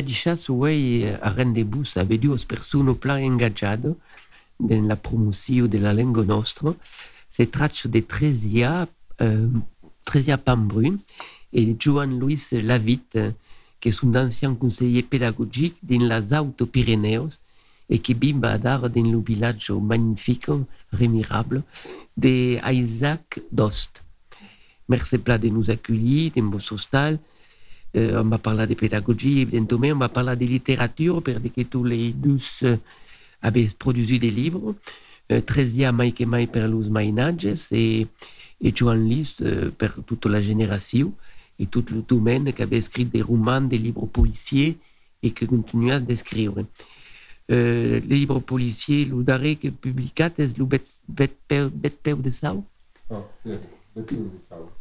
E di chasse, uei a rendezvous a vedu os persuno plan engaggiado nella promozione della lingua nostra. Se traccia de Tresia, euh, Tresia Pambrun et Joan Luis Lavitte, qui sont d'anciens conseillers pédagogiques dans les Alto-Pyrénées et qui bimba d'art dans le village magnifique, remirable, de Isaac Dost. Merci de nous accueillir dans votre hostal. Euh, on va parler de pédagogie, évidemment, on va parler de littérature, parce que tous les douze euh, avaient produit des livres. Euh, Tresia Mike Mai per los Mainages et, Joan Lis euh, per toute la génération et tout le domaine qui avait écrit des romans, des livres policiers et qui continue à d'écrire. Euh, les livres policiers, le daré que publicat est le bet, bet, bet, bet de Sau. Ah, sì, perché non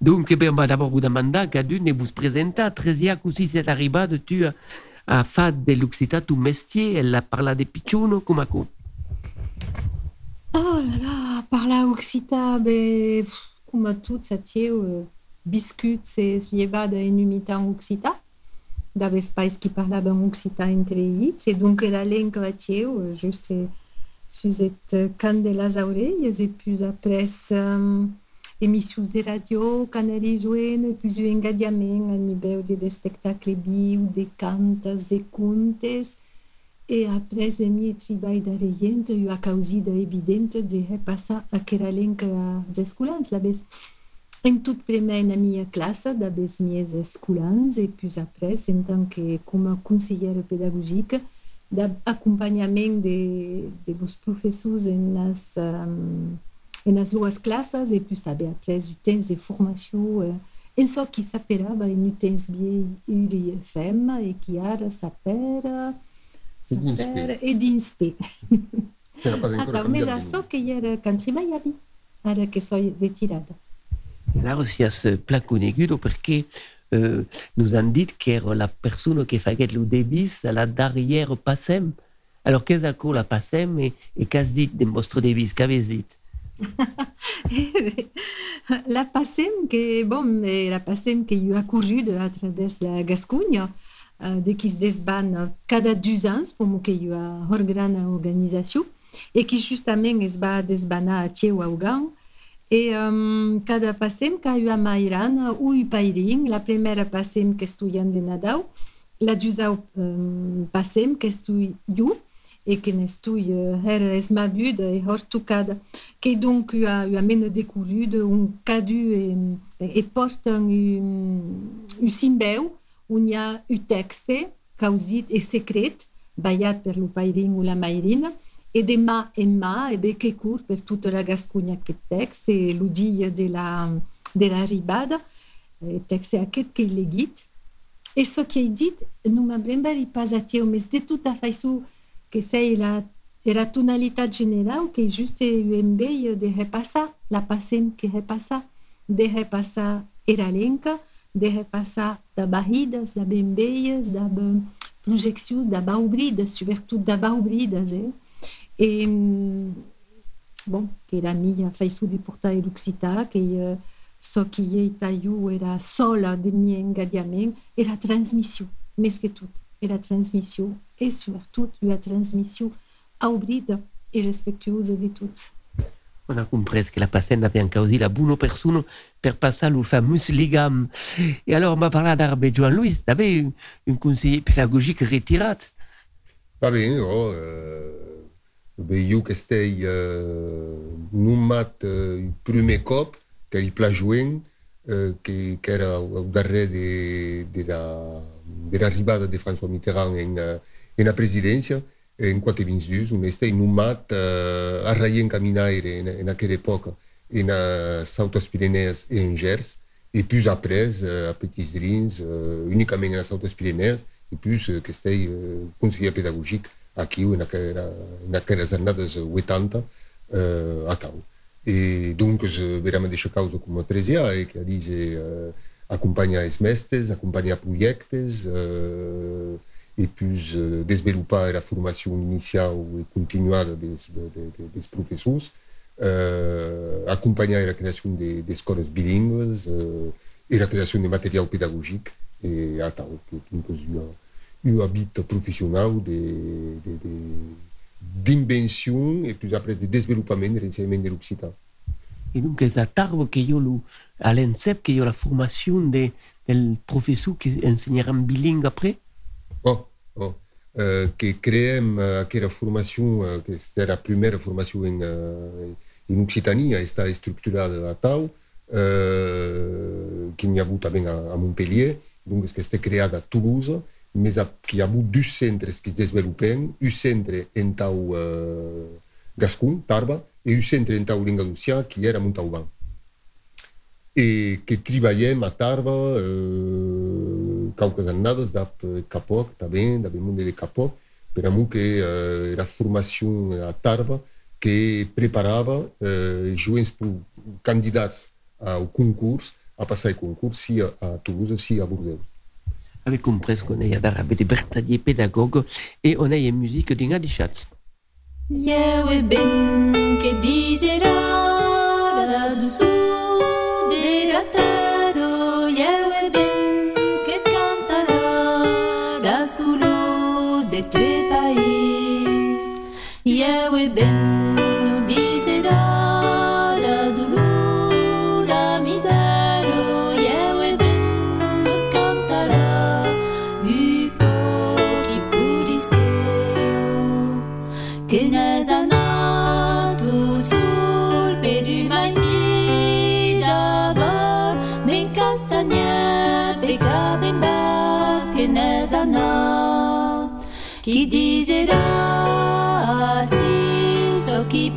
sa? Donc, ben, va d'abord vous demander qu'à d'une vous présenter. Tresia, così c'est arrivé, tu as, a fait de l'Occità ton métier, elle a parlé de comme à quoi? Oh là là, par là, Occita, ben, pff, come a tout, ça tient, euh, biscuit, c'est lievada en umita en Occita. D'ave spais qui parlava en Occita entre ells, et donc la lenca va tient, euh, juste euh, suzet can de las orelles, et puis après, émissions de radio, canari jouen, et puis un engagement a nivell de, de spectacles viu, de cantes, de contes, e après el meu treball d'arrellant eu a causida evidente de repassar aquela lenca als escolans. La vez en tot primer na minha classe da vez minhas escolans e puis après en tant que com a consellera pedagogica d'acompanhament de, de vos professors en las, um, en las dues classes e puis també après o temps de formació uh, en so que s'aperava en o temps bien URIFM e que ara s'apera E s'apera e Attends, mais canviat a nom. que era quand treballavi, ara que soy retirada. Là aussi, il y a ce plat conegudo perché euh, nous han dit qu'era la persona che faguet lo debis a la darrière passem. Alors, qu'est-ce que la passem et, et qu'as dit de vostre debis? Qu'avez dit? la passem que, bon, la passem que jo ha corrido a través la Gascunha, eh, de qui se desban cada deux ans, como que jo ha hor grana organizació, e que justament es va desbanar a Teu Augan, e um, cada passem que jo ha mairana ui pairing, la primera passem que estudiant de Nadal, la deuxième um, passem que estudio jo, e que n'estui uh, era esmabuda e hor tocada, que donc eu a, eu a mena decorrido un cadu e, e portan un, un simbeu on hi ha un texte causit e secret ballat per lo pairin o la mairina e de mà en mà e bé que curt per tota la Gascunha aquest text e de la, de la ribada e texte aquest que he legit e so que he dit non m'abrembari pas a teu mas de tota façon que sei la era tonalitat general que just hem bé de repassar la passem que repassar de repassar era lenca de repassar da barridas, da bembeias, da projeccions, da baubridas, sobretot da baubridas, eh? E, bon, que era minha feição de portar l'Occità, que uh, só que Itaiu era sola de meu engajamento, era a transmissão, mais que tudo, era a transmissão, e sobretot a transmissão aubrida e respeituosa de todos. On a compris que la passem avait causé la bonne personne per passar le fameux ligam. Et alors, on va parler d'Arbe Joan Luis, t'avais un, un conseiller pédagogique retiré. Va bene, oh, beh, io che stai eh, nomat eh, il primo cop che il plagiuen eh, che, che era al darrere de, de la, dell'arrivata di François Mitterrand in, eh, in la presidenza e in 422 on stai nomat eh, a raien camminaire in, in aquella epoca in uh, Sautas Pyrénées e in Gers et puis après euh, à Petits Drins euh, uniquement dans Sautas Pyrénées et puis euh, que euh, conseiller pédagogique aqui naquela, naquelas jornadas 80 uh, a Tau. E donc je veramente deixa causa como Tresia e que diz acompanhar os mestres, acompanhar projetos uh, e puis uh, desenvolver a formação inicial e continuada dos, de, dos professores, uh, acompanhar a criação de, de escolas de material pedagógico e a tau que de, de d'invention et plus après de développement de l'enseignement de l'occitan. Donc, c'est à Tarbes que yo à l'ENSEP que yo la formation de, del professeur qui enseignera bilingue après? Oh, oh. Uh, que creem uh, aquella formation, uh, que c'était la première formation en, uh, en Occitanie, està estructurada a tau, uh, que n'hi ha hagut també a, a Montpellier, donc que està creada a Toulouse, mais qu'il y a deux centres qui se développent, un centre en tau uh, Gascon, Tarba, et un centre en tau Lingalucia, qui era Montauban. Et que treballem a Tarba uh, qualques annades d'ap Capoc, també, d'ap monde de Capoc, per amor que uh, era formació a Tarba que preparava uh, joves candidats ao concurs a passar el concurs sia a Toulouse, sia a Bordeaux. Avec compris qu'on est d'arabe de Bertadier pédagogue et on a une musique d'un des chats. Yewe ben que dizera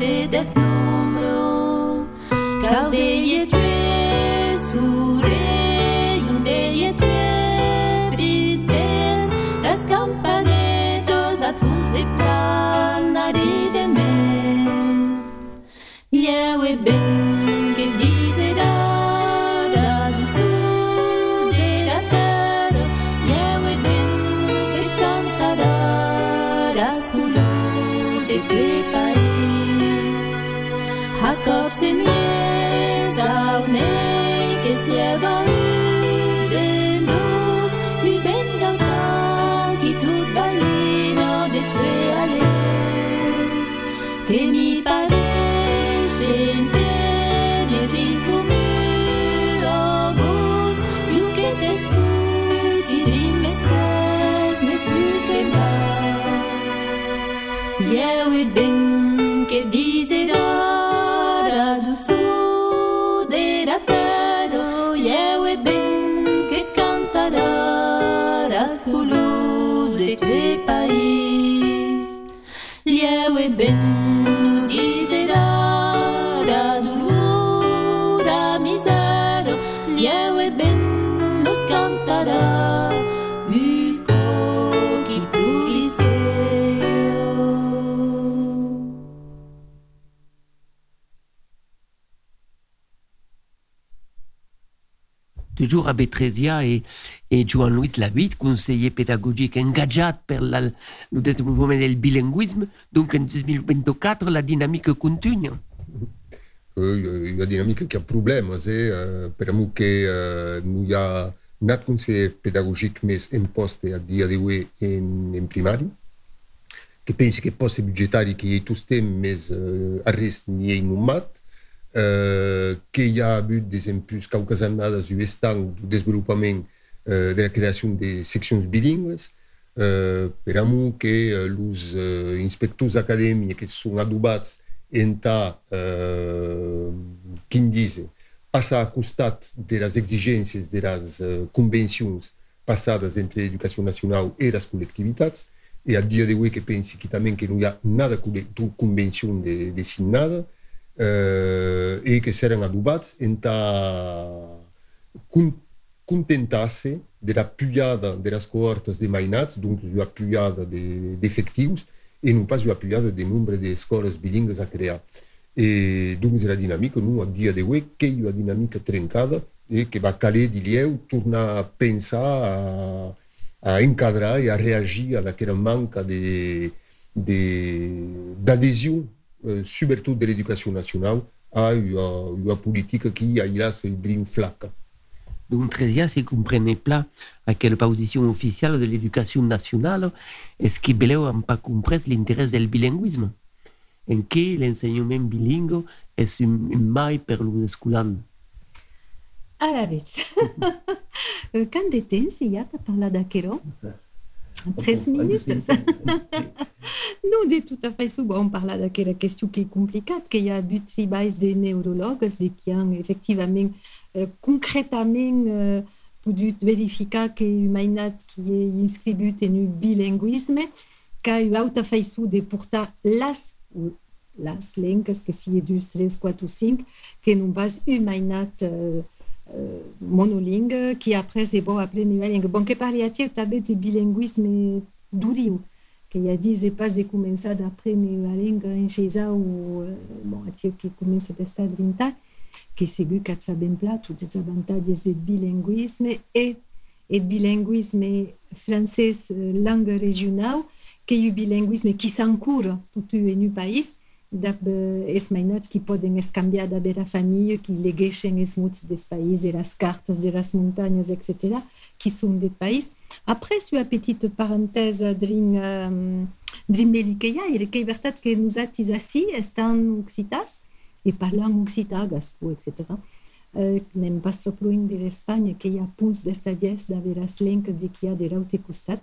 se desnombró, caudille tres Toujours à Bétrésia et, et Joan-Louis Labitte, conseiller pédagogique engagé pour la, le développement du bilinguisme. Donc en 2024, la dynamique continue. Uh, una dinamica che ha problemi, eh, per amor che uh, non hi ha nat conseller pedagògic més en a dia d'avui en, en primari, que pensi que poste budgetari que hi ha tots temps més uh, a rest ni hi nommat, uh, que hi ha hagut des impuls qualques annades u estan du desenvolupament uh, de la creació de seccions bilingües, uh, per amor que uh, els uh, inspectors d'acadèmia que són adobats entà uh, quin dice passar a costat de les exigències de uh, convencions passades entre l'educació nacional i les col·lectivitats e a dia d'avui que pensi que també que no hi ha nada convenció de, de uh, e que seran adubats entà con, contentar-se de la pujada de las cohortes de mainats, donc la pujada d'efectius, de, e non pas la pujada de nombre d'escoles bilingues a crear. E donc la dinàmica, non, a dia d'avui, que hi ha dinàmica trencada e que va caler di lieu tornar a pensar, a, a encadrar e a reagir a aquella manca de, d'adhésion, euh, sobretot de l'éducation nationale, à une, une politique qui a une flaque. Donc très bien, si vous ne comprenez pas à quelle position officielle de l'éducation nationale, est-ce que vous n'avez pas compris l'intérêt du bilinguisme En que l'enseignement bilingue est une maille pour les scolaires Arabic. Quand de temps il y a parlé d'aquero? 13 minutes. non, de tout à fait souvent, on parle d'aquella question qui est compliquée, qu'il y a du travail des neurologues, de qui ont effectivement, euh, concrètement, euh, pu verificar que l'humanité qui est inscrite en un bilinguisme, qu'a eu auta feiçu de portar las, las lengues, que si est 2, 3, 4 ou 5, que non pas humanité euh, euh, monolingue, qui après c'est bon appeler nouvelle langue. Bon, que parliatie també de bilinguisme duriu, hi ha dit c'est pas de començar d'aprendre la langue en xesa ou euh, bon, atio qui commence a estar drintat, que segur que sabem pla tots els avantatges del bilinguisme et el bilinguisme francès euh, langue régionale, que ha bilinguisme qui s'encourt tot en un país, es mainats qui poden escanviar d'haver a família, que legueixen els muts des països, de les cartes, de les muntanyes, etc., qui són del país. Après, sur la petite parenthèse drin, um, drin que hi ha, era que que nosaltres ací estan occitats i parlant occità, gascó, etc. Uh, anem pas trop lluny de l'Espanya, que hi ha punts vertallers d'haver les lenques de qui ha de l'altre costat.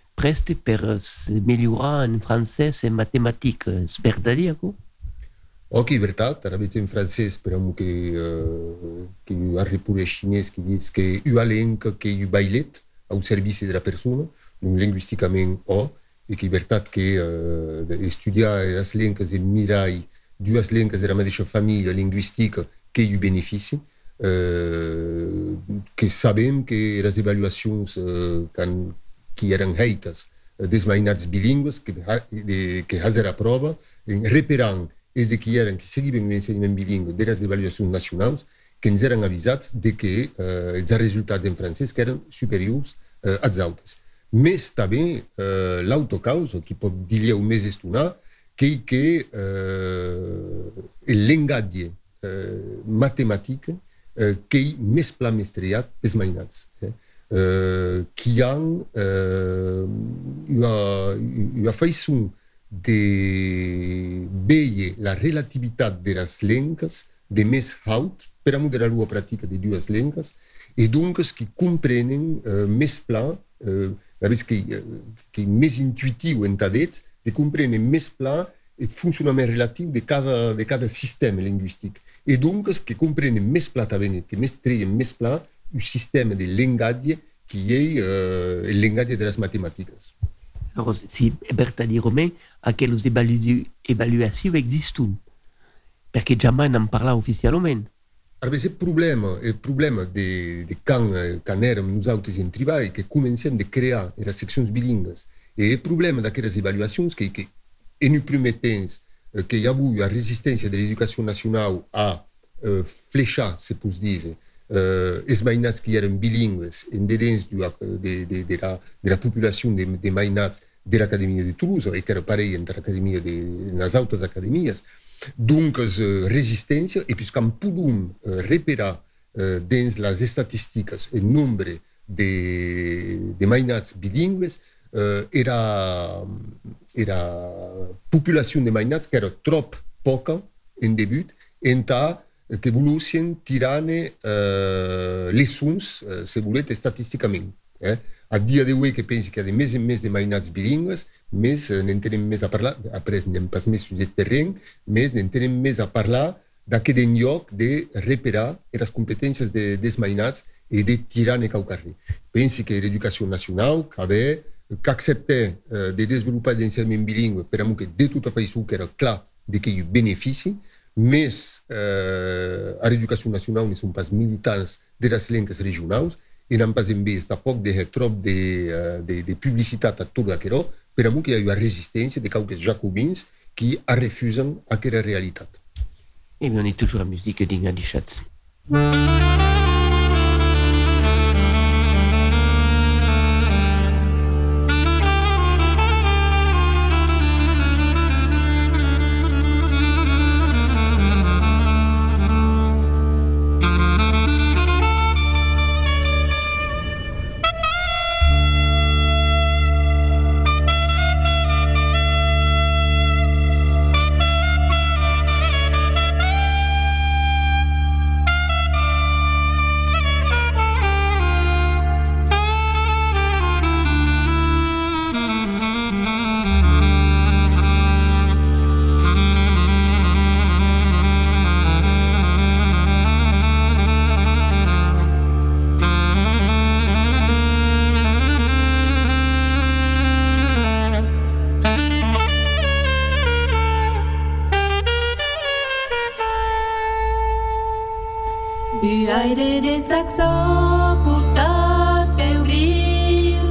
preste per migliorare in francese e matematica, verdadero? Ok, veritat, avete in francese, speriamo che, uh, che arrivi pure cinese che dice che una lingua che è bailet al servizio della persona, o, e che verità che uh, studiare le lingue e mirai due lingue della medesima famiglia linguistica che è benefici, uh, che sappiamo che le evaluazioni uh, que eram heitas desmainats bilíngues que, que fazer a prova, reperant es de que eram que seguiam o ensinamento bilíngue das avaliações nacionais, que nos eram avisados de que uh, os resultados em francês que eram superiores uh, às altas. Mas também uh, l'autocausa, que pode dizer o mês estudar, que que uh, o linguagem uh, matemática uh, que é mais plamestriat desmainados. Eh? Euh, qui euh, une, une façon de veure la relativitat de les lengues de més haut per a moderar la pràctica de dues lengues e donc que comprenen més pla, que, més intuitiu en tadet, de comprenen més pla el funcionament relatiu de cada, de cada sistema lingüístic. E donc que comprenen més pla que més treien més pla sistema de lingüatge qui est euh, le langage de las mathématiques. Alors, si Bertali Romain, a quelles évaluations existent Parce que jamais n'en parla officiellement. Alors, c'est le problème, le problème de, de quand, quand érem nous autres en travail, que comencem de créer les sections bilingues. Et le problème d'aquelles évaluations, c'est que, en un premier temps, qu'il y a eu la résistance de l'éducation nationale à euh, fléchar, se peut dire, uh, els mainats que eren bilingües en dedans de, de, de, la, de la populació de, de de l'Acadèmia de Toulouse, i que era parell entre l'acadèmia de les altres acadèmies. Donc, uh, resistència, i puisqu'en podem uh, reparar uh, dins les estadístiques el nombre de, de mainats bilingües, uh, era, era populació de mainats que era trop poca en debut, en ta che volussero tirare eh, le sons, eh, se volete, statisticamente. Eh? A dia de oggi che pensi che ha mesi e mesi di mainats bilingues, mes ne tenim més a parlar, après n'hem pas més sujet terreny, mes ne tenim més a parlar d'aquest lloc de reparar les competències de, des mainats i de tirar ne cau carrer. Pensi que l'educació nacional, que haver, qu'accepter eh, de desenvolupar l'ensenyament bilingüe per a que de tota façó que era clar de que hi ha benefici, més eh, a l'educació nacional ne són pas militants de les lengues regionals, e n'han pas vist tampoc de trop de, uh, de, de publicitat a tot aquerò, per a que hi ha resistència de quelques jacobins qui refusen aquesta realitat. Et on est toujours à musique d'Inga Dichatz. Aire de saxo portat pel riu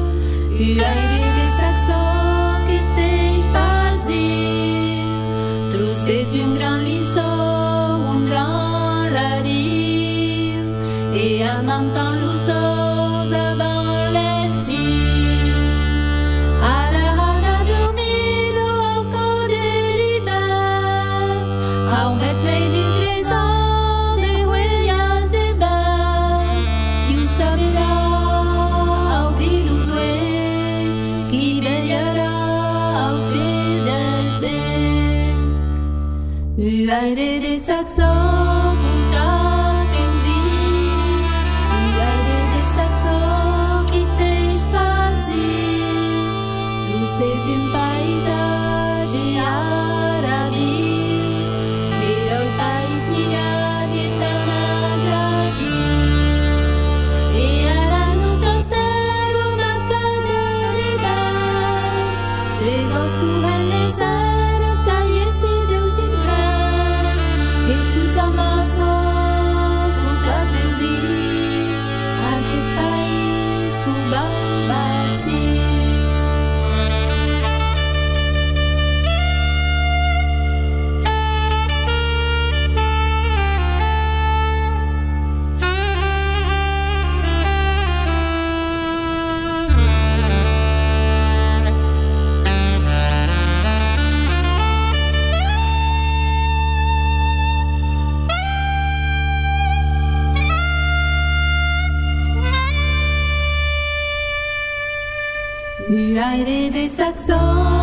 Un aire de saxo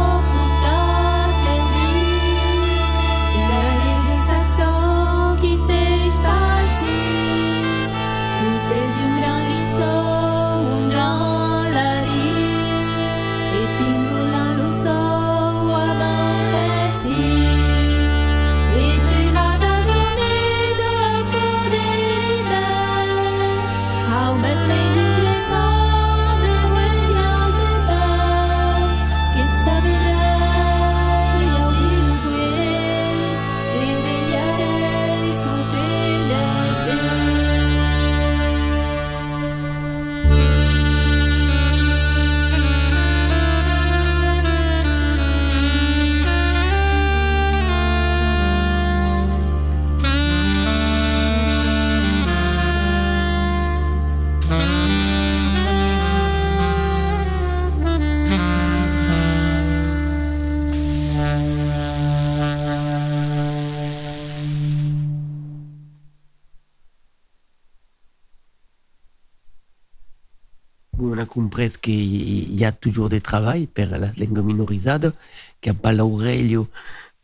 Compris qu'il y a toujours des travail per la langue minorisada, que a Palaureglio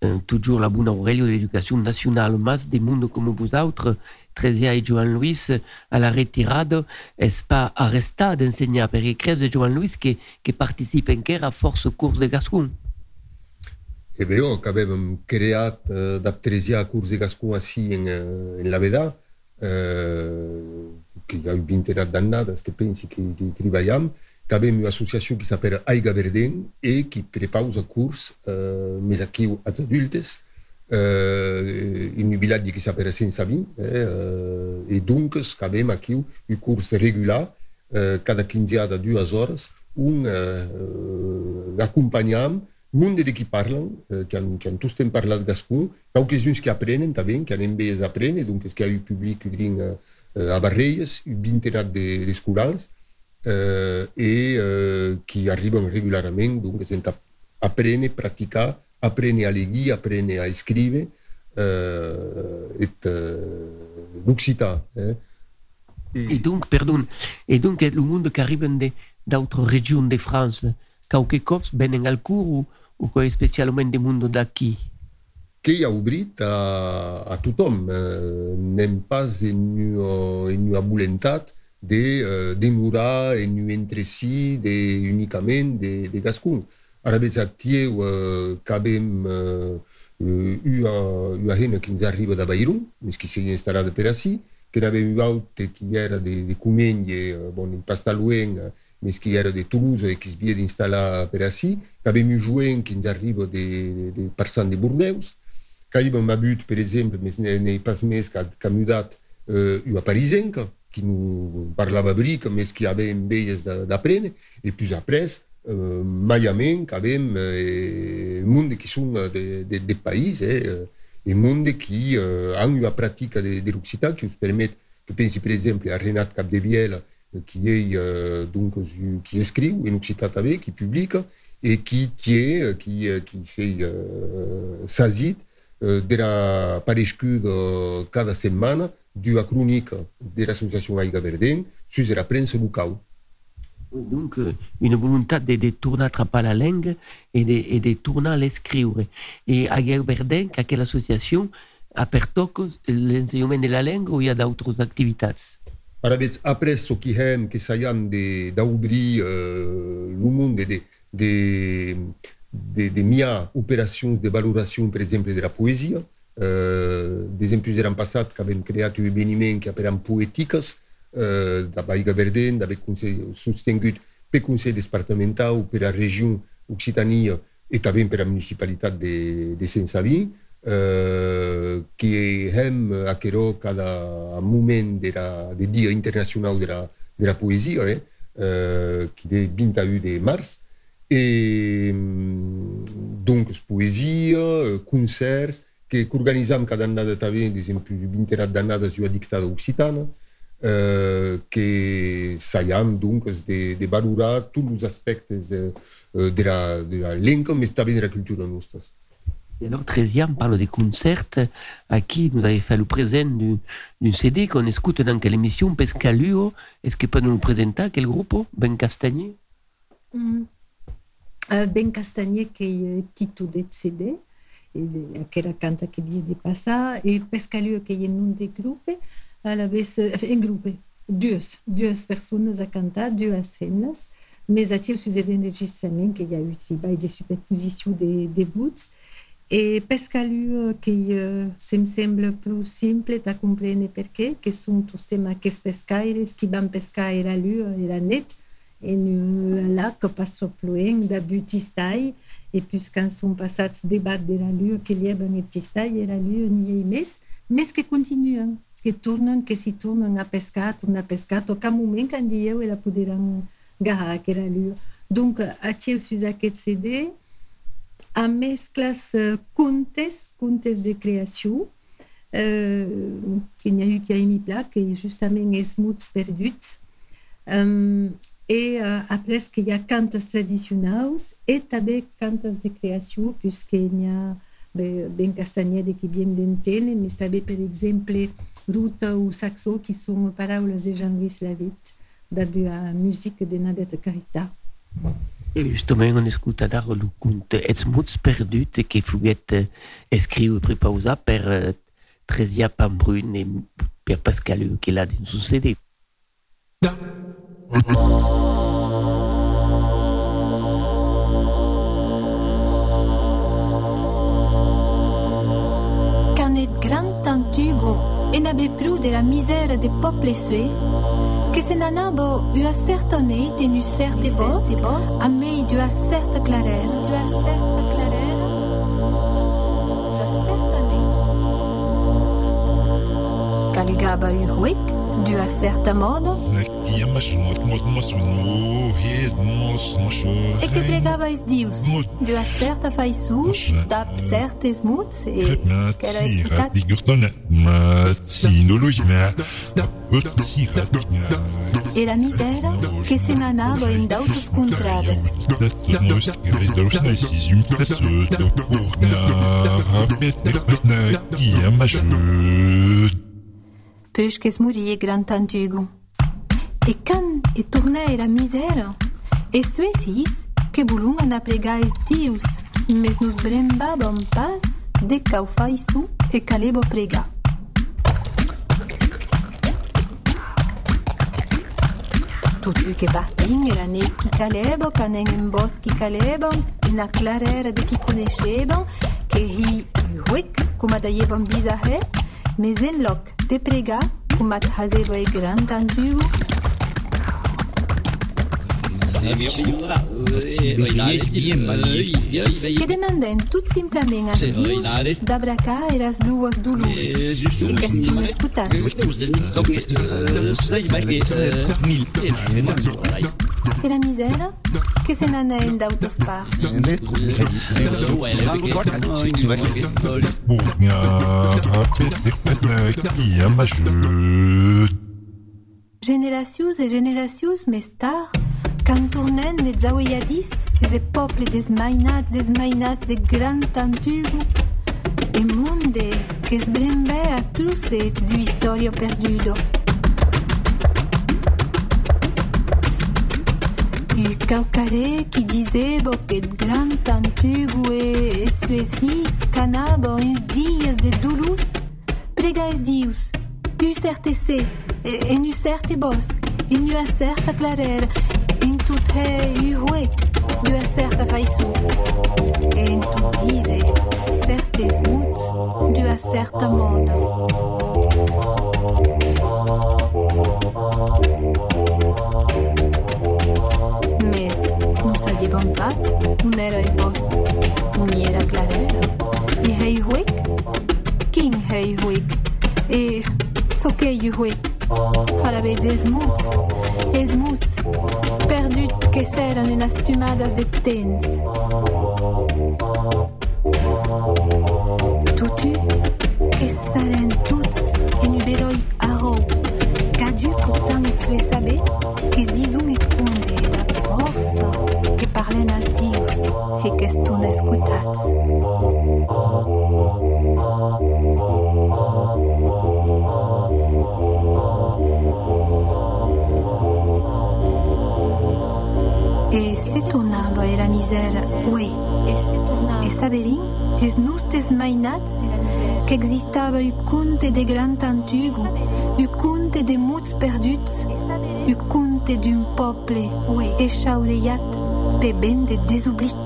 euh, toujours la bonne Aurelio de l'éducation nationale, mas des mondes comme vous autres, Tresia et Joan Luis, à la retirada, est pas arresté d'enseigner, que crève de Joan Luis qui, qui participe en à force cours de Gascon. è vero che abbiamo creato uh, da Tresia corsi Gascon assi in, uh, in Laveda, uh, che ha vinto una dannata, che pensi che, che lavoriamo, che abbiamo un'associazione che si chiama Aiga Verden e che prepara corsi, uh, messa qui agli adulti, uh, in un villaggio che si chiama Senza Vin, eh, uh, e dunque abbiamo qui un corso regolare, uh, cada 15 a 2 ore, un uh, accompagniamo monde de qui parlen, eh, qui, han, qui han tous parlat gascon, quauques uns qui aprenen també, qui han envès a aprendre, donc que hi ha eu public udrin eh, a Barreies, un vintenat d'escolans, de, eh, e eh, qui arriben regularment, donc sent aprendre, praticar, aprendre a llegir, aprendre a escriure, eh, et eh, l'occità. Eh. Et, et donc, pardon, et donc le monde qui arrive d'autres régions de France, qualque cops venen al cours ou, o que especialment del mondo d'aquí? Che ha obrit a, a tothom. Eh, nem pas en una, en una voluntat de uh, demorar en un entre si de, unicament de, de gascun. Ara veig a tieu uh, que hem uh, una, una gent que ens arriba de Bairum, més que s'hi instal·lada per ací, que n'avem un altre que era de, de Comenge, uh, bon, en Pastalueng, uh, mais qui era de Toulouse et qui se vient d'installer per ací, que avem un jouen qui ens arriba de, de, de personnes de Bordeus, que hi vam but, per exemple, mais n'hi pas més ha mudat uh, una parisenca, qui nous parlava bric, mais qui avem veies d'aprendre, et puis après, uh, maiament, que avem uh, monde qui són de, de, de país, eh, e monde qui uh, han una pràctica de, de l'Occitan qui us permet, que pensi per exemple a Renat Capdeviela, qui est euh, donc qui écrit en occitan qui publique et qui tient, qui, qui euh, euh, de la parescuda cada setmana d'una crònica de l'associació Aiga Verden sur la premsa local. Donc, une volonté de, de tourner à attraper la langue et de, et de tourner à l'escrire. Et Aiga Verden, quelle association, a per l'enseignement de la langue ou il y a d'autres activités après ce qui hem que sayam de d'obrir euh, le monde de de de, de mia opérations de valoração, por exemplo, da poesia. Uh, de exemplo, eram passat que havem criat un eveniment que eram poètiques uh, da Baiga Verden, d'haver sostingut per Consell Departamental, per la regió Occitania e també per la municipalitat de, de Saint-Savin. Uh, que hem aquerò cada moment de la, de Dia Internacional de la, de la Poesia, eh, uh, qui est 21 de mars, et donc poesia, concerts, que organitzam cada annada també, per exemple, 20 d'annades a dictada occitana, uh, que saiam donc de, de valorar tots els aspectes de, de, la, de la llengua, mais també de la cultura nostra. Et alors, 13e parle des concerts à qui nous avait fait le présent d'un CD qu'on écoute dans quelle émission? Pescaluo. Est-ce que peut nous présenter? Quel groupe? Ben Castagné mm. Uh, Ben Castagné qui est titre de CD que era canta que vient de passer et Pescaluo qui est un des groupes. À la vez un groupe deux personnes à canter deux scènes. Mais à tirer sur des enregistrements qu'il y a eu des superpositions des, des bouts. E pescalu que uh, se sembla più simple da comprendere perché, che sono tutti temi che pescaires che vanno pescare la lua e la net un lac pas troppo loin da butistai e più quand sono passati débat de la lua che lievan e tistai e la lua ni è mes, mes continuano, che tornano, che si a pescare, tornano a pescare, tocca un momento quando io e la che la lua. Donc, aquest CD, a mesclas contes, contes de creació, uh, que n'hi ha eu qui a mis pla, que justament és muts perduts, um, e après que hi ha cantes tradicionals e també cantes de creació, puisque n'hi ha bé, ben castanyeda que viem d'entendre, mais també, per exemple, ruta ou saxo, qui són paraules de Jean-Louis Lavitte, de la musique de Nadette Carita. E justement, on escuta dar lo conte Els mots perdut che fuguet escriu e prepausà per eh, Tresia Pambrun e per Pascal l'ha din succede. Canet grand tantugo e n'abe pru de la misère des peuples sué, que se nanabo u a certane tenu certe bos, a mei du a certe clarer, du a certe clarer, du u huic, du a certa modo, e que pregava es dius, du a certa faisu, da certes muts, e que era escutat e la misère que se nanabo en d'autres contrades. Peuch qu'es mouri grand tantugo. E can e tournai la misère, e suesis que bulung an aplegais dius, mes nous brembabam pas de cau faisu e calebo prega. Tutu que partin era ne qui calebo, canen en bos qui calebo, en a clarera de qui coneixebam, que hi huic, cum adaiebam bizarre, mais en loc de prega, cum at hazeba e grand antigo, que demanden tout simplement as dius d'abracar eras luas dulus, e que estim escutant. Que la misère, que se. Generacius e generacius més tard, quand tournen les zaweyadis sur les peuples desmainats, desmainats de grand antigo, e monde es a trucet du historio perdudo. U caucare qui disait que grand antigo e sues his canabo en dias de dulus, prega es dius, u certe se, en u certe bosc, en u a certa clarera, en tout he u huec, du a certa faisu, en tout dise, certes muts, du a certa modo. Sabían pas, un era el bosc, ni era clarera. Y hei huic? King hei huic? E so que you huic? Harabeds es muts, es muts, perdut que seran en las tumadas de tens. Es nustes mainats, que existava u conte de grand antigo, u conte de muts perduts, u conte d'un peuple, ue, chaureiat, pe ben de desoblic.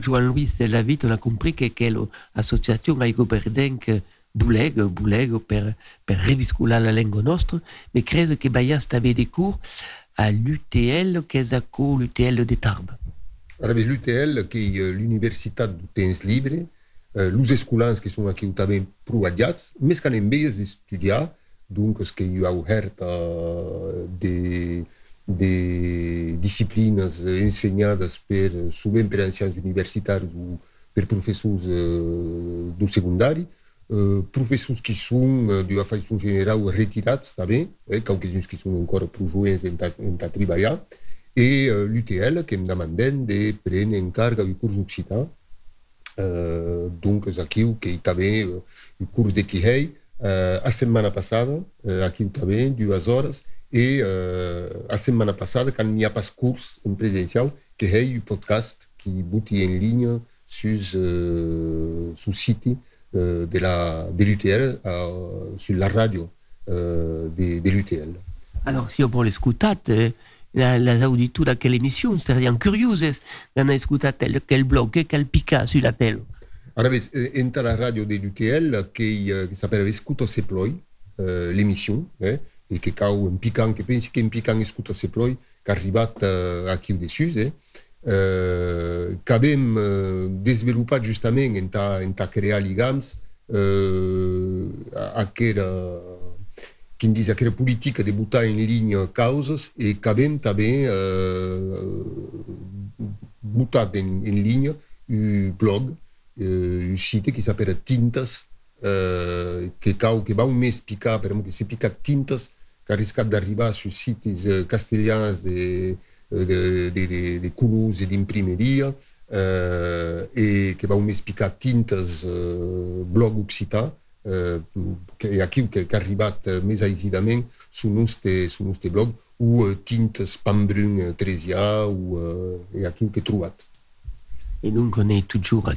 Donc, Joan-Louis Lavit, on a compris que quelle association a goverdenc buleg, buleg per, per reviscular la lengua nostra, mais crese que Bayas avait des cours à l'UTL, qu'est a co l'UTL de Tarbes? Arabes l'UTL, qui est l'Universitat du Temps Libre, euh, los escolans que són aquí també provatjats, més que en veies d'estudiar, donc es que hi ha obert uh, de, de disciplines ensenyades per, sovint per ancians universitaris o per professors uh, do secundari, uh, professors que són, uh, de façon general, retirats també, eh, qualques que són encara prou joves en, ta, en ta treballar, et euh, l'UTL que me demanden de prendre en carga du cours occitan. Euh, donc, aquí que també euh, el curs de Quihei, euh, a setmana passada, euh, aquí també, dues hores, et euh, a setmana passada, quand il n'y a pas curs en presencial, que hey un podcast qui bouti en ligne sur euh, sur site euh, de la de l'UTL sur la radio de, de l'UTL. Alors, si on l'escutat, eh, la, les auditors d'aquella emissió serien curioses escutar tel, quel blog, eh, quel pica sur la ves, eh, entra la radio de l'UTL qui, eh, qui s'appelle Escuto se ploi, eh, l'émission, eh, e que cau un picant que pense que un picant escuta se ploi qu'a arribat uh, a qui de sus eh? uh, qu'avem eh, uh, desvelopat justament en ta, en ta crear ligams uh, aquera quin dis aquella politica de butar en linha causes e qu'avem tamben uh, butat en, en linha un blog uh, un site qui s'apera tintas uh, que cau que va un mes picar per que se pica tintas que d'arribar sur sites eh, castellans de, de, de, de, de colors e d'imprimeria, eh, e que va un mes picar Tintas eh, blog occità, eh, que aquí que, que ha arribat eh, més aisidament su nostre, blog, ou eh, Tintas Pambrun eh, Tresia, ou eh, e que trobat. Et donc, on est toujours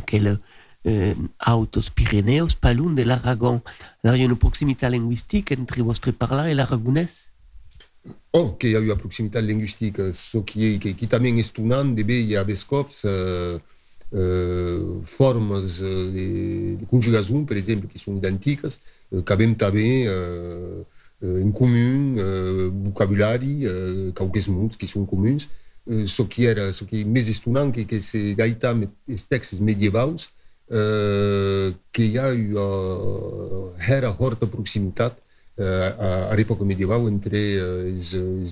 quel euh, Autos Pyrénéos, pas loin de l'Aragon. Alors, il y a une proximité linguistique entre votre parlant et l'aragonès Oh, que hi ha una proximitat lingüística, so que, que, que també és tunant de bé hi ha ves cops eh, eh, formes eh, de, de conjugació, per exemple, que són idèntiques, eh, que hem també eh, eh, en eh, vocabulari, eh, qualques mots que són comuns, eh, so que era, so que més estonant que, que se gaita els textos medievals, ha una era horta proximitat eh, a, a l'època medieval entre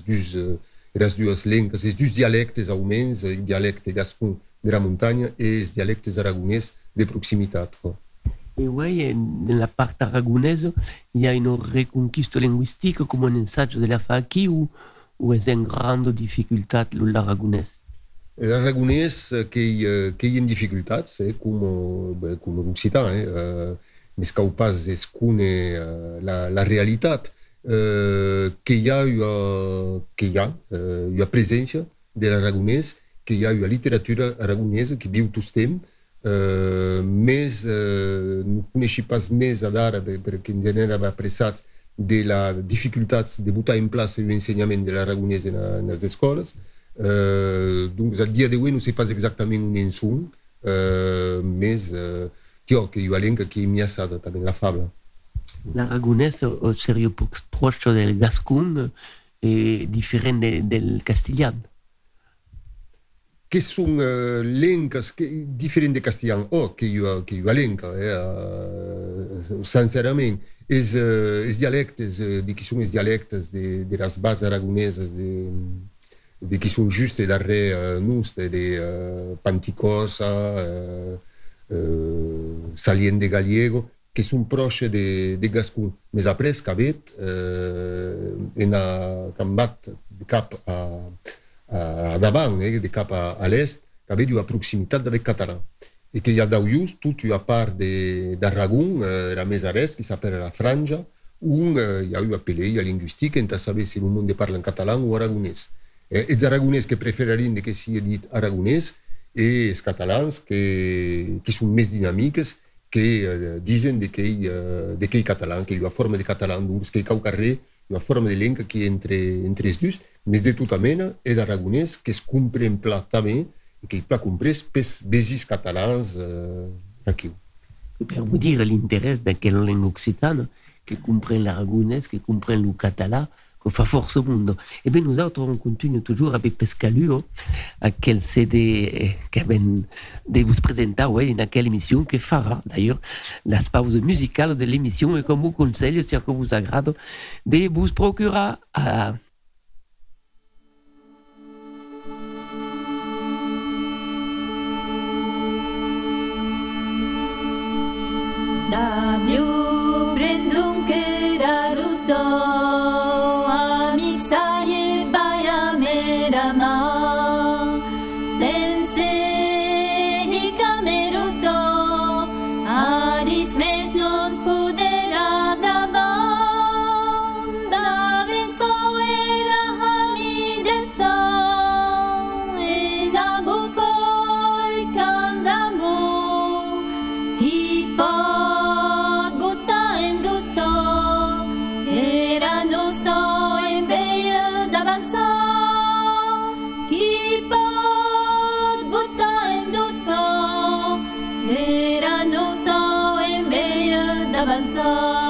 dos, eh, les dues lengues, els dos dialectes almenys, el dialecte gascon de la muntanya i els dialectes aragonès de proximitat. Oh. Et oui, dans la part aragonaise, il y a une reconquiste linguistique comme un ensayo de la FAQ ou, ou est une grande difficulté l'aragonès L'aragonès que, hi- que hi ha dificultats, eh, com, bé, com l'occità, eh, eh, més pas es coneix eh, la, la realitat, eh, que hi ha una, que hi ha, eh, una presència de l'aragonès, que hi ha una literatura aragonesa que viu tot temps, eh, més, eh, no coneixi pas més a d'ara, per- perquè en general apressats de les dificultats de botar en plaça l'ensenyament de l'aragonès en, en les escoles. Euh, donc, al dia d'avui no sé pas exactament on en som, euh, més euh, tio, que hi ha lenca que m'hi ha estat també la fabla. L'aragonès au sérieux proche del gascon et différent de, del castellan. Que són uh, lenques que, diferents de castellà, oh, que hi ha, que hi ha lenca, eh, uh, sincerament, els, uh, els dialectes, uh, de qui són els dialectes de, de les bases aragoneses, de, de qui són just darrere uh, nostre, de uh, Panticosa, uh, uh, Salient de Gallego, que són proches de, de Gascon. Més après, cabet, uh, en a cambat cap a, a davant, eh, de cap a, a l'est, que havia una proximitat avec català. E que hi ha d'aujus, tota una part de- d'Aragón, eh, era més a l'est, que s'appelle la Franja, on eh, hi ha una peleia lingüística entre saber si el món parla en català o aragonès. Eh, els aragonès que preferirien que sigui dit aragonès i els catalans que, que són més dinàmiques que eh, diuen de que, eh, que hi català, que hi ha forma de català, doncs que hi cau carrer una forma de lenca que entre, entre els dos, més de tota mena, és aragonès, que es comprèn pla també, i que hi pla comprès pels besis catalans eh, aquí. Vous dire l'intérêt de quelle langue occitane, qui comprend l'aragonès, qui comprend le catalan, que fa force au monde. Et bien nous autres, on continue toujours avec Pescaluo, à quel CD que ben de vous présenter, ouais, dans quelle émission que fera d'ailleurs la pause musicale de l'émission et comme vous conseille, si ça vous agrade, de vous procurer à Era nostra e meglio d'avanzare.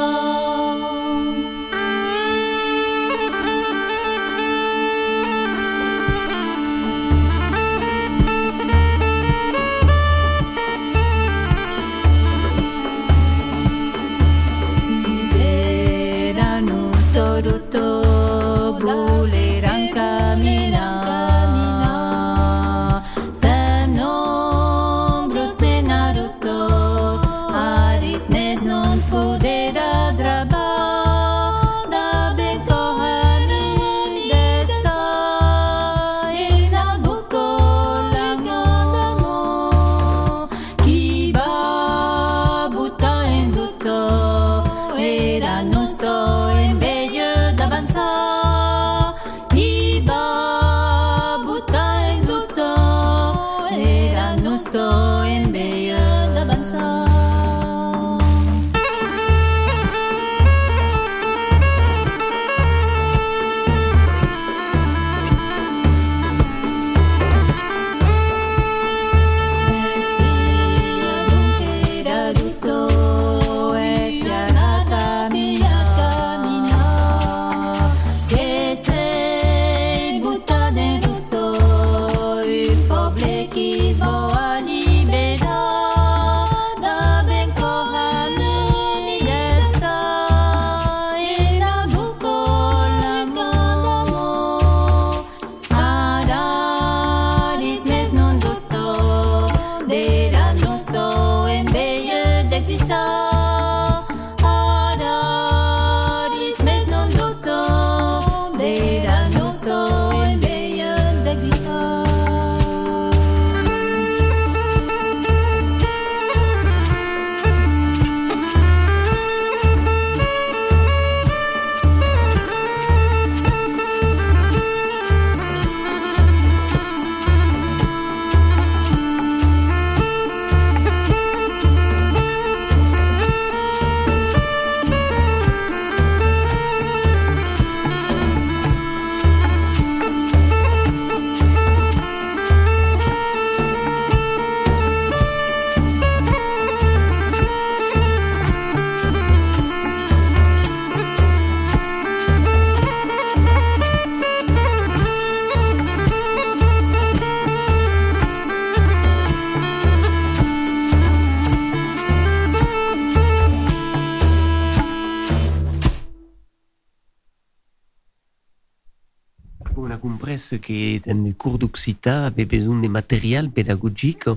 Que dans les cours d'Occità avait besoin de matériel pédagogique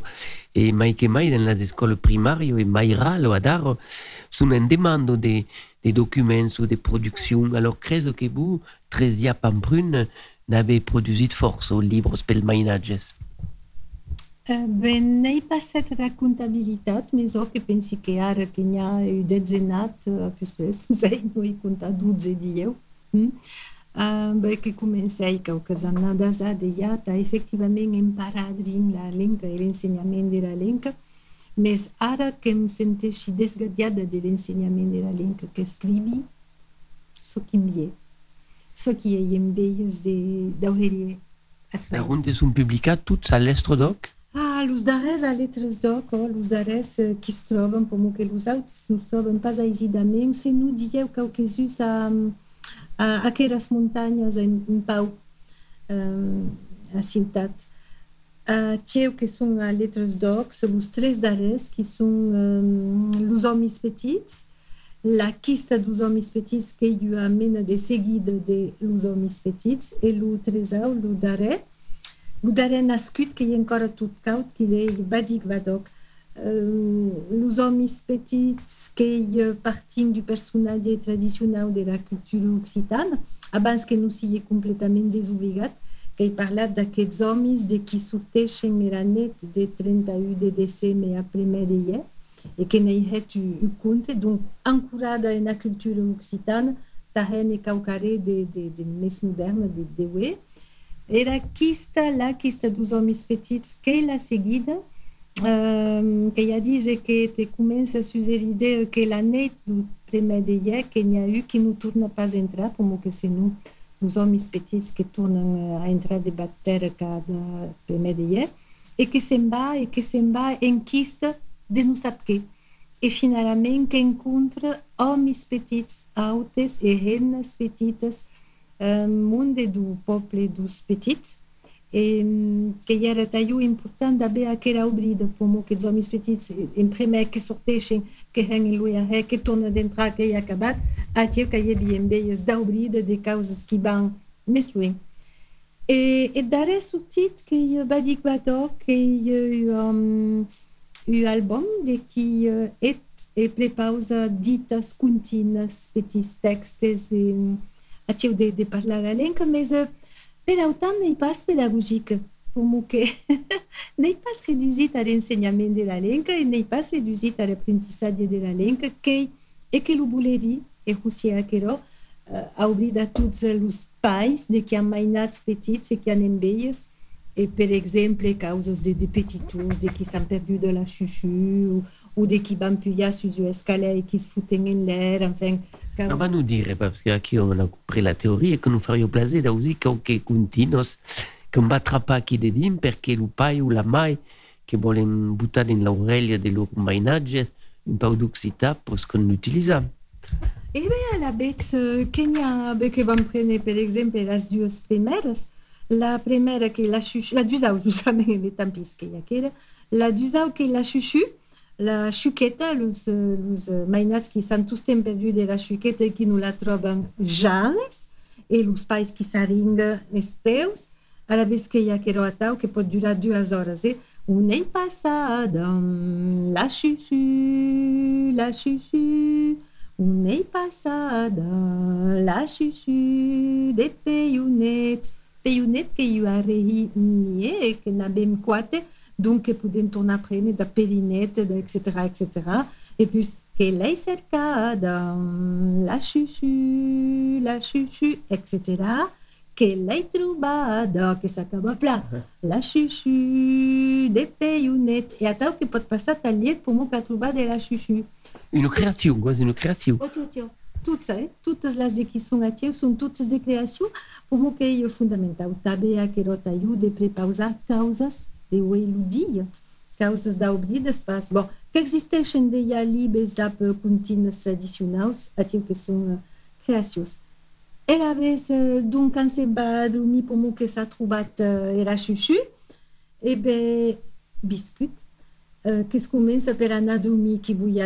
et mai que mai dans les écoles primaires et Maïral ou Adar sont en demande de, de documents ou de productions. Alors, credo que vous, Tresia Pamprun, n'avez produit force aux livres spelmainages. Uh, ben, n'he passat la comptabilitat, mais o que pensi que ara que n'hi ha dezenat, uh, després tu sei, no he comptat 12 dieu. Mm? Uh, que comencei que que s'han anat de ja, ta efectivament emparadrin la lenca e l'ensenyament de la lenca, mais ara que em senteixi desgadiada de l'ensenyament de la lenca que escrivi, so qui m'hi so qui hi em veies de d'Aurelier. On sont publicat toutes à l'estrodoc. Ah, los darrers a lettres d'oc, oh, los darrers eh, qui es troben, com que los altres no es troben pas aisidament, se no dieu qualquesus a, a aqueras muntanyes en, en Pau, um, a ciutat. Uh, teu que són a lettres d'oc, són los tres darrers, qui són um, los homes petits, la quista dos homes petits que hi ha mena de seguida de los homes petits, e lo tresau, lo darrer, lo darrer nascut que ha encara tot caut, que ell va dir va doc. Uh, los homes petits que hi partim du personatge tradicional de la cultura occitana, abans que no sigui completament desobligat, que he parlat d'aquests homes de qui sorteixen era net de 31 de desembre a 1 de ier, e que n'hi het un conte, donc ancorada en la cultura occitana, tahen e caucare de, de, de més moderna, de, de ué. Era quista, la quista dos homens petits, que la seguida, Ehm, que ya dise que te comença a suser l'idee que l'année du premè de hier que n'y a eu qui nous tourne pas entrar pour que c'est nous nos hommes petits que tournent à eh, entrar de bactères cada premè de hier et que se'n va et que se'n va enquiste de nous sap e que et finalement que encontre hommes petits hautes et reines petites euh, monde du peuple dos petits que era taio importante haver aquela obrida, como que homens petits, em primeiro que sorteixem, que hangem lui a ré, que torna de entrar, que é acabat, até que havia bem beias da obrida de causas que vão més lluny. E, e darè sortit que va dir guardó que jo um, un album de qui uh, et e prepausa ditas contines, petits textes de, atiu de, de parlar la lenca, mas uh, per autant pas pédagogique. Como que n'est pas reduït a l'ensenyament de la lenca e n'est pas reduït a l'apprentissatge de la lenca que, e que lo voleri, e José Aquero, uh, a obrir a tots els pais de que han mainats petits e que han enveies, et par exemple, causes de, de petitons, de qui s'han perdu de la chuchu, ou, ou de qui van pujar sur l'escalier et qui se fouten en l'air, enfin... On causes- va nous dire, parce qu'ici on a compris la théorie, et que nous ferions plaisir d'aussi qualche continuos che non battrà chi de dim perché il pai o la mai che volen buttare in l'aurelia de loro mainatges un peu d'oxità pos qu'on l'utilisa. Eh bien, la bête, euh, Kenya, ben, que vam prendre, per exemple, les deux primeres, la première que la chuchu, la dusau, justament, les tampis que hi ha que era, la dusau que la chuchu, la los eh, mainats qui s'han tous temps perdus de la xuqueta i qui no la troben jales, e los pais qui s'arringa els peus, a la vez que hi ha que era atau, que pot durar dues hores, eh? Un any passat, amb la xuxu, la xuxu, un any passat, la xuxu, de peionet, peionet que hi ha rehi que n'abem quatre, donc que podem tornar a prendre de perinet, etc., etc. Et puis, que l'hai cercat, la xuxu, la xuxu, etc., que l'hai trobat, que s'acaba pla, la xuxu, de peionet, e atau que pot passar tallet per mo que ha trobat de la xuxu. Une création, quasi une création. Oh, tio, tio. Toutes, eh? Totes les de qui sont a tio són totes de creació, per mo que é fundamental. També a que rota ajuda a prepausar causes de o eludir, causes d'oblides pas. Bon, que existeixen de libres d'ap contines tradicionals, a tio que uh, creacions. Era vez, uh, donc, quand se va dormir per mo que s'ha trobat uh, era xuxu, e bé, biscuit, uh, que es comença per anar a dormir qui vull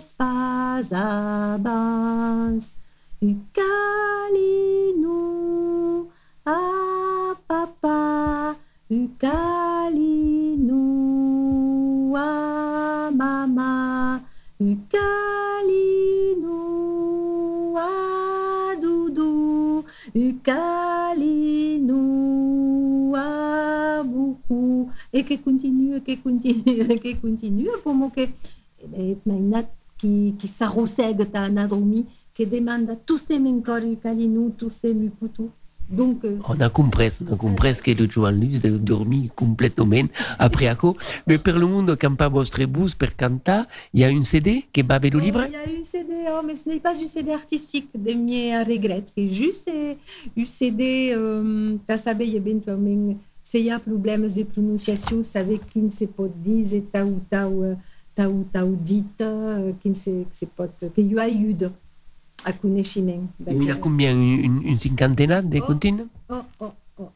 qui més pas abans. U calino a papa, u calino a mama, u calino a doudou, u calino a beaucoup. Et que continue, que continue, que continue, pour moi que eh, mainat qui, qui s'arrossega ta na dormir, que demanda tous tem encore u calino, tous tem u putu. Donc, euh, On a compris, on a compris que le Joan Luis de dormir complètement après ako. Mais per le monde quand pas vostre bus per cantar, il y a une CD qui va le livre. Il y a une CD, oh, mais ce n'est pas une CD artistique de mes regrets, c'est juste euh, une CD, euh, tu savais éventuellement, s'il y a problèmes de prononciation, savez qui ne se peut dire, et ta ou ta ou ta ou ta ou dite, euh, qui ne se, se peut, que a ajuda a coneixement. Il y a combien? Une, une, cinquantaine de Oh. contines Oh, oh, oh.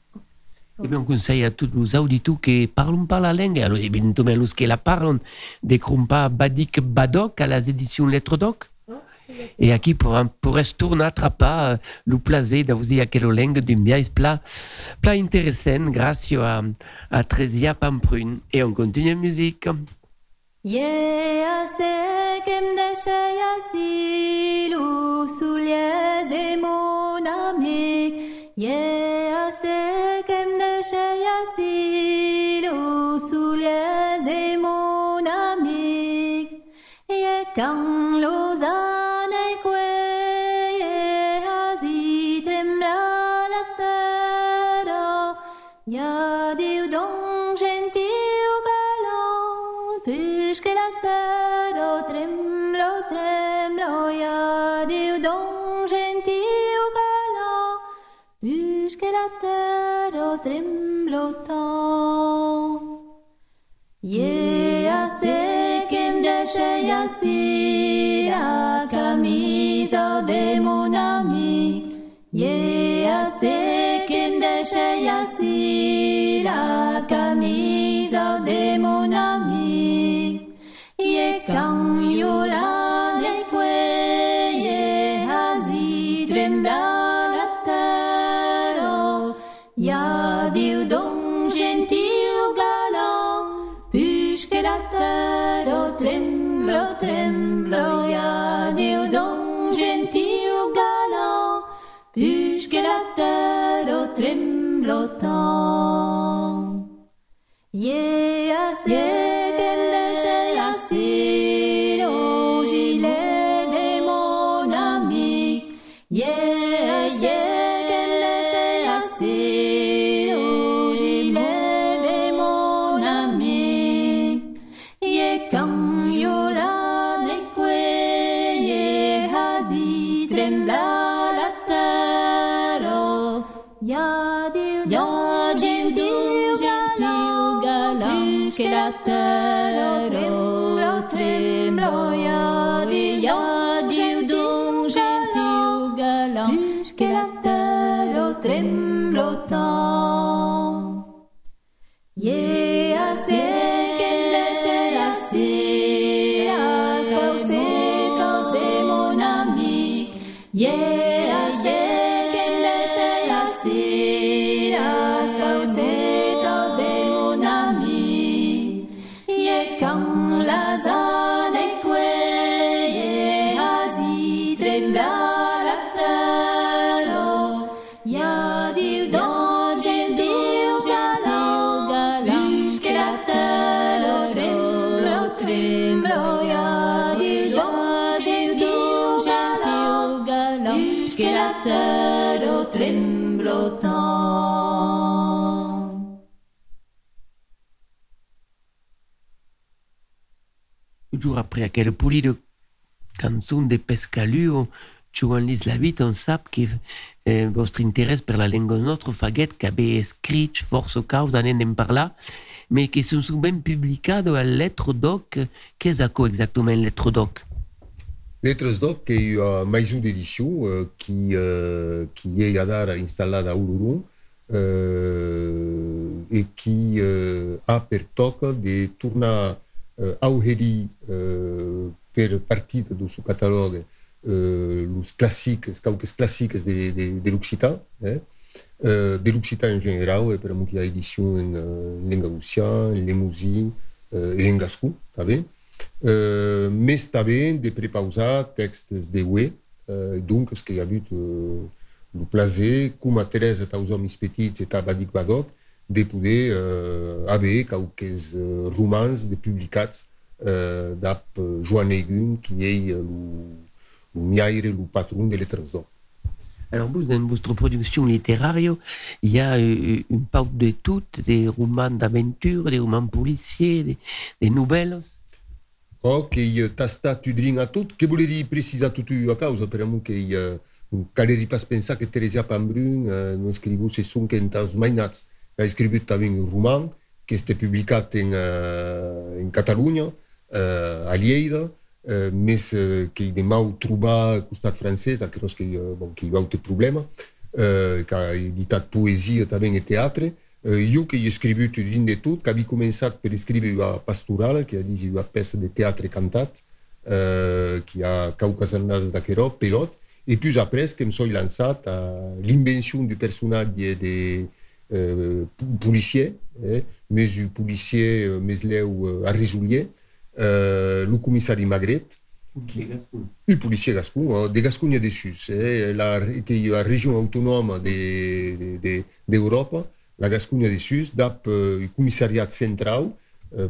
Eh bien, on conseille à tous les auditeurs qui parlent pas la langue, alors évidemment los qui la parlent, de pas Badik Badok à les éditions Lettres Doc. Et aquí pour, pour tourner attraper euh, le plaisir de vous dire quelle langue d'un bien plat, plat intéressant grâce à, à Tresia Pamprune. Et on continue la musique. Yeah, sé que em deixa si deixa així la camisa Yadiu gentil galan, galan che la terra tremblò, tremblò, yadiu yadiu gentil galan, che la terra Toujours après aquel poli de cançon de Pescaluo, Joan Lislavit, on sap que eh, vostre interès per la llengua nostra faguet que avait escrit força causa anem en parlar, mais que sont ben publicado al lettre doc. Qu'est-ce que exactement lettre doc? Lettres Doc una maison d'édition euh, qui, euh, qui est adar installata a Uluru euh, et qui euh, ha per toc de tornar euh, a oferir euh, per partit do seu catalogue euh, los classiques, cauques de, de, de l'Occitan, eh? en general, e a muita edition en, euh, en lengua lucian, en lemousin euh, e gascon, mais també de prepausar de donc ce que hi ha hagut euh, el plaer, com a Teresa et a Badik Badoc, de poder euh, haver qualques euh, romans de publicats euh, d'ap euh, Joan Egun, qui est euh, le miaire, le patron de lettres d'or. Alors vous, dans votre production littéraire, il y a euh, une part de toutes, des romans d'aventure, des romans policiers, des, des nouvelles. Ok, t'as sta tu drin a tot, che volevi precisar tutto a causa, per amor che uh, caleri pas pensar che Teresia Pambrun uh, non scrivo se son che intaus mainats ha escrit també un roman que està publicat en, en Catalunya, uh, a Lleida, uh, que de mau trobar al costat que, uh, bon, que hi va ter problema, uh, que ha editat poesia també i teatre, Uh, jo que he escrit dins de tot, que havia començat per escriure una pastoral, que ha dit una peça de teatre cantat, uh, que ha cauques anades d'aquerò, pilot, i puis après que em soy lançat a l'invenció du personatge de policier, eh, més un policier uh, més leu uh, a Risolier, uh, el comissari Magret, Qui... un policier gascon, uh, de Gascogne de Sus, eh, la, hi ha la regió autònoma d'Europa, de, de, d'Europa, la Gascunha de Sus, dap il comissariat central,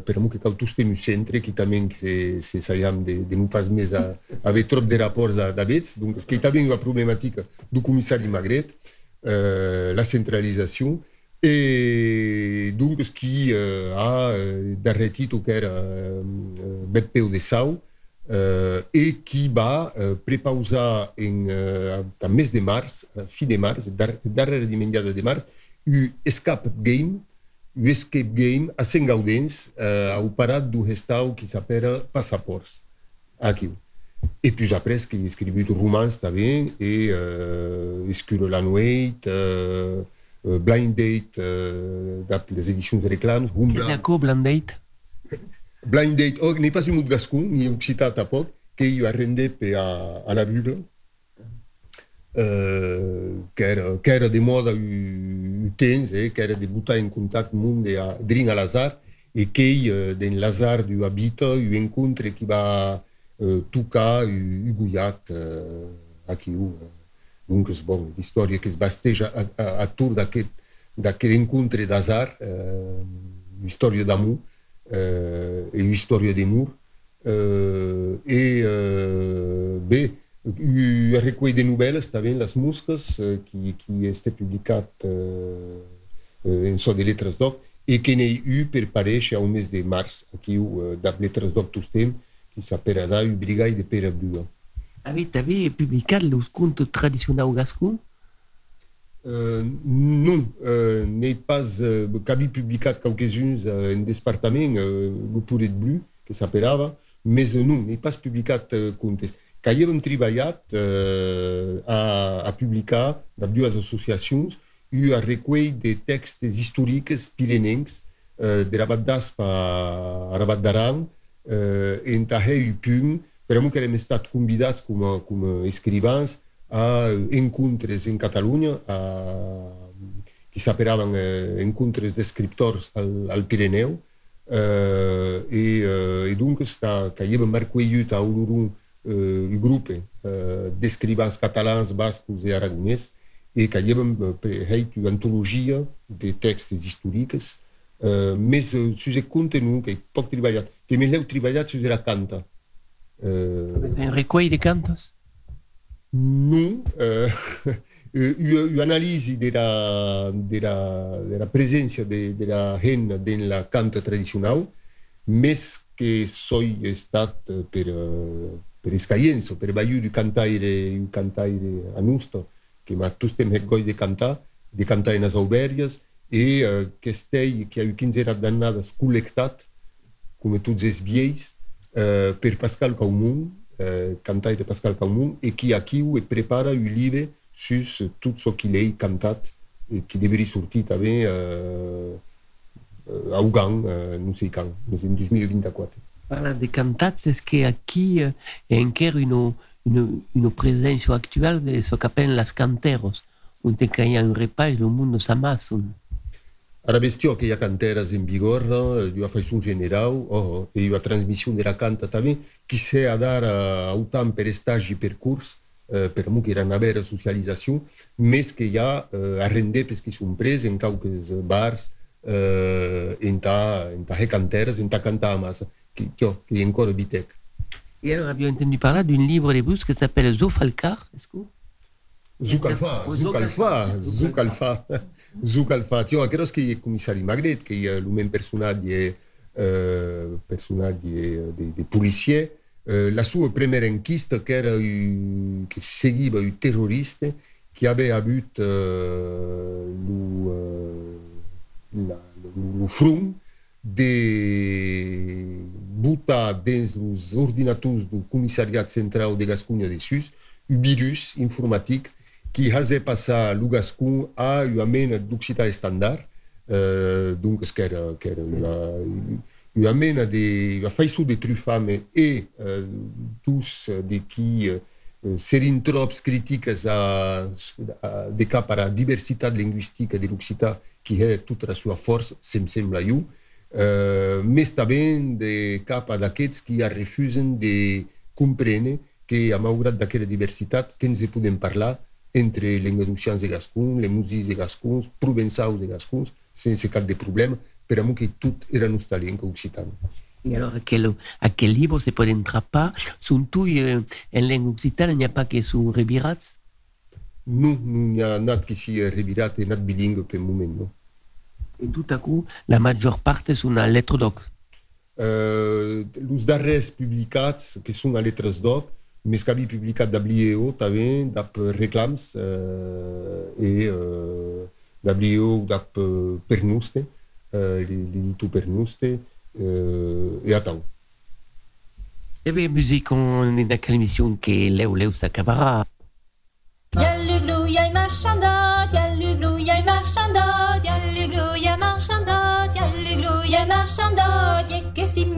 per amor que cal tous teniu centre, que també se, se saiam de, de non pas més a, a haver trop de rapports d'avets, donc que també una problemàtica du comissari Magret, la centralització, et donc ce qui uh, a uh, derretit o que era uh, Beppeu de Sau, et qui va prepausar en mes de març, a fi de març, dar, darrera dimenjada de març, un escape game, un escape game a Sant Gaudens, uh, au parat do restau que s'appelle Passaports, aqui. Et puis après, que j'ai écrit du romance também, et euh, Escure la nuit, euh, euh, Blind Date, euh, les éditions de réclame, Humbla. D'accord, Blind Date Blind Date, oh, n'est pas un mot de gascon, ni occitan tampoc, que io arrendé pe a, a la Bugla, euh, qu'era, qu'era de moda u, u temps, eh, qu'era de butar en contact monde a, drin a Lazar, e que uh, den Lazar du habita, u encontre qui va Euh, toca ugullat uh, aquí euh, donc bon l'història que es basteja a, a, a d'aquest d'aquest encontre d'azar euh, uh, història d'amour uh, e una història d'amour uh, e uh, bé un recull de novel·les també les mosques uh, qui, qui este publicat uh, en so de letres d'oc e que n'hi ha eu per pareix a un mes de març aquí uh, de letres d'oc tostem temps qui s'appellerà un brigall de Pere Bruga. Avez, avez publicat los contes tradicionals gascons Euh, non, euh, n'est pas euh, publicat quelques-uns euh, en departament, euh, le Poulet Blu, que s'appellava, mais euh, non, n'est pas publicat euh, contes. Quand hem treballat euh, a, a publicar dans deux associations un recueil de textes historiques euh, de Rabat d'Aspa a Rabat d'Aran, euh, en tahé un punt, per que hem estat convidats com a, com a escrivans a encontres en Catalunya, a, que s'aperaven eh, encontres d'escriptors al, al Pirineu, eh, e, eh, e donc sta, que hi hem recollit a un, eh, un grup eh, d'escrivans catalans, bascos i aragonès, e que hi hem fet una antologia de textos històrics, eh, més eh, sus el contenut que poc treballat, que més l'heu treballat sus la canta. Eh, Un recueil de cantos non, euh, une analyse de la, de la, de la presença de, de la gent en la canta tradicional, més que soy estat per, uh, per experiència, per veure un cantaire, un cantaire anusto, que ma tostem vergoll de cantar, de cantar en les aubèries, e eh, qu'estei qui a eu 15 era d'annadas collectat come tots es vieis uh, eh, per Pascal Caumont, eh, uh, cantai de Pascal Caumont, e qui aquiu e prepara un libre sus tout ce qu'il ei cantat e qui deberi sortir tabé uh, uh, augan, uh, non sei quand, mais en 2024. Voilà, de cantats, c'est ce qui a qui et en qu'est une, une, une présence actuelle de ce qu'appellent les canteros, où il y a un repas et le monde s'amasse. Où... Ara vestio que hi ha canteres en vigor, eh, hi ha façon general, oh, i hi ha transmissió de la canta també, qui s'ha a dar a autant per estagi i per curs, eh, per mo que era una vera socialització, més que hi ha eh, a render perquè són pres en qualques bars, eh, en ta, en ta canteres, en ta cantar massa, que, que, que ancora bitec. Et alors, abbiamo entendu parler d'un livre de bus qui s'appelle Zofalcar, est-ce que Zuc Alfa, Oh, Zuc Zuc Alfa, Alfa. Zuc Alfa, Zuc Alfa. Tio, aquellos que Magret, che è l'uomo personaggio, eh, di, di polizia, eh, la sua prima inchiesta che era un- che seguiva un terrorista che aveva avuto eh, lo, lo front de butar dins os ordinadors do Comissariat Central de Gascunha de Sus un virus informatique qui faisait passar le Gascon a una mena d'occità standard, euh, donc que era, que era una, una mena de una façon de trufame e euh, tous de qui euh, serien trops crítiques a, a, de cap a la diversitat lingüística de l'occità qui è tota la sua força, sem sembla jo, uh, més també de cap a d'aquests qui refusen de comprendre que, a malgrat d'aquesta diversitat, que ens podem parlar entre languedocians de Gascons, les músics de Gascons, provençals de Gascons, sense cap de problema, per a que era nostra llengua occitana. Et alors, à quel, à quel livre se peut pas Sont tous euh, en langue occitane, il n'y a pas que sont revirats? Non, non hi ha nat que sia revirat e nat bilingue per moment, no? Et tout à coup, la majeure parte sont en lettres doc. Uh, els darrers publicats, que són a letres d'oc, havia publicat d'Ablieo també, d'ap reclams, uh, e uh, d'Ablieo d'ap Pernuste, l'editor Pernuste, uh, e a tau. Eh bien, musique, on est dans quelle émission qui est Léo Léo marchandot, marchandot, marchandot, marchandot,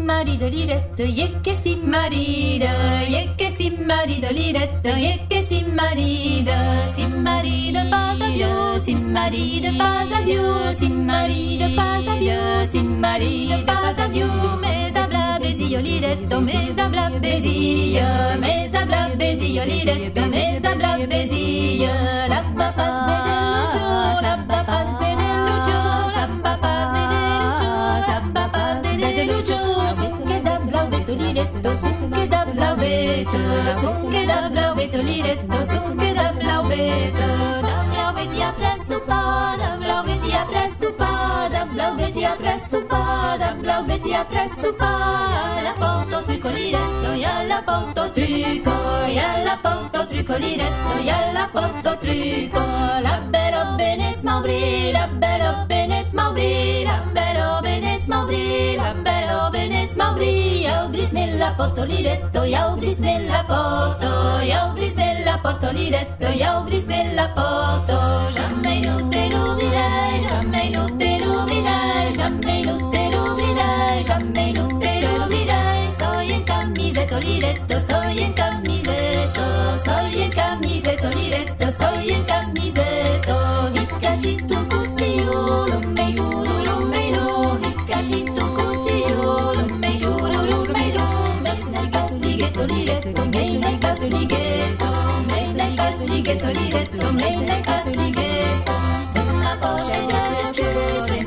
yekessim marido liretto, ye che si marida, ye che si marido liretto, ye che si marida, si marida passa più, si marida passa più, si marida passa più, si marida passa più, me da bla besillo liretto, me da bla besillo, me da bla besillo liretto, me da bla besillo, la papa bedelluccio, la papa bedelluccio, la papa bedelluccio, la papa bedelluccio, liretto, su che da blaubeto, su che da blaubeto, liretto, su che da blaubeto, da blaubeti a presso pa, da blaubeti a presso pa, da blaubeti a presso pa, da blaubeti a presso pa, la porto trico liretto, ya la porto trico, ya la porto trico. Liretto, ya la porto trico, la bero benez mauri, la bero benez mauri, la bero benez. Maubri, l'albero benez maubri, ya ubris me la porto liretto, ya ubris me la porto, ya ubris me la porto liretto, ya ubris me la porto, jamais non te l'oublierai, jamais non te l'oublierai, jamais non te l'oublierai, jamais non te l'oublierai, soy en camisetto liretto, soy en camisetto, caso lighetto liretto, mes nel caso lighetto, ma poche e de poche e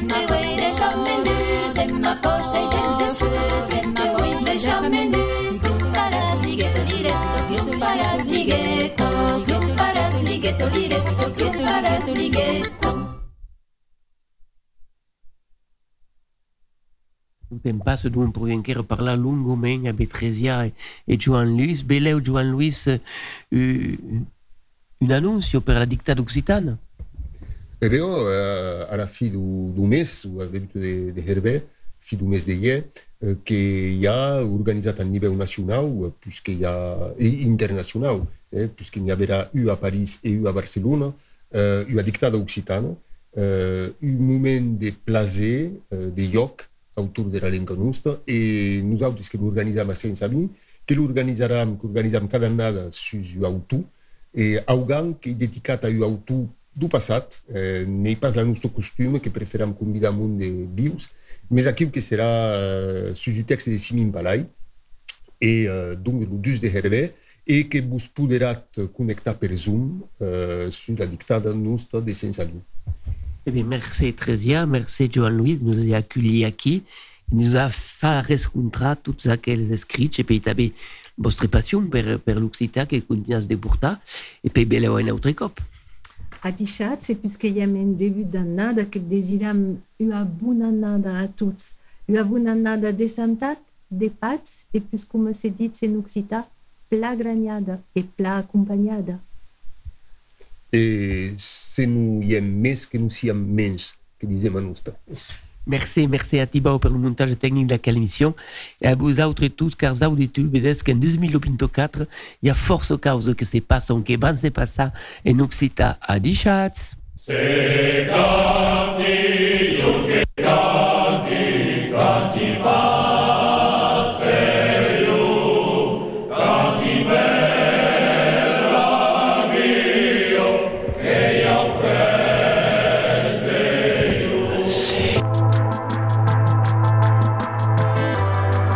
de Joan Luis. Beleu Joan Luis euh, un annuncio per la dictata occitana. E veo eh, alla fine du, du mes, o al debut de, de Hervé, fi du mes de hier, eh, hi ha organitzat a nivell nacional, eh, puisque hi ha, i internacional, eh, puisque n'hi haurà u a París i u a Barcelona, eh, una dictada occitana, eh, un moment de plaer, eh, de lloc, autour de la lengua nostra, e nosaltres que l'organitzam a Saint-Samy, que l'organitzarem, que organitzam cada sus u auto, e augan que dedicat a u auto do passat, eh, n'est pas el nostre costum que preferam convidar un de vius, mais aquí que serà eh, sus el text de Simin Balai, e eh, donc el 2 de Hervé, e que vos poderat connectar per Zoom eh, sur la dictada nostra de Saint-Samy. Eh bien, merci Tresia, merci Joan Luis, nous a accueillis ici, nous a fait rencontrer toutes aquelles écrits, et puis també vostra passion per, per l'Occità que continuas de portar, et puis beleu un altre cop. A deixat, c'est puisque hi ha un début d'annada que desiram una bona annada a tots. Una bona annada de santat, de pats, et puis com se dit en occità, pla granyada e pla acompanyada. E se non hi més que non sia menys, que disem a nostra. Merci, merci à Thibaut pour le montage technique de la émission et à vous autres tous, car vous qu'en 2024, il y a force cause que se passe, que va se passer en Occità à Dichatz. Se capti, io che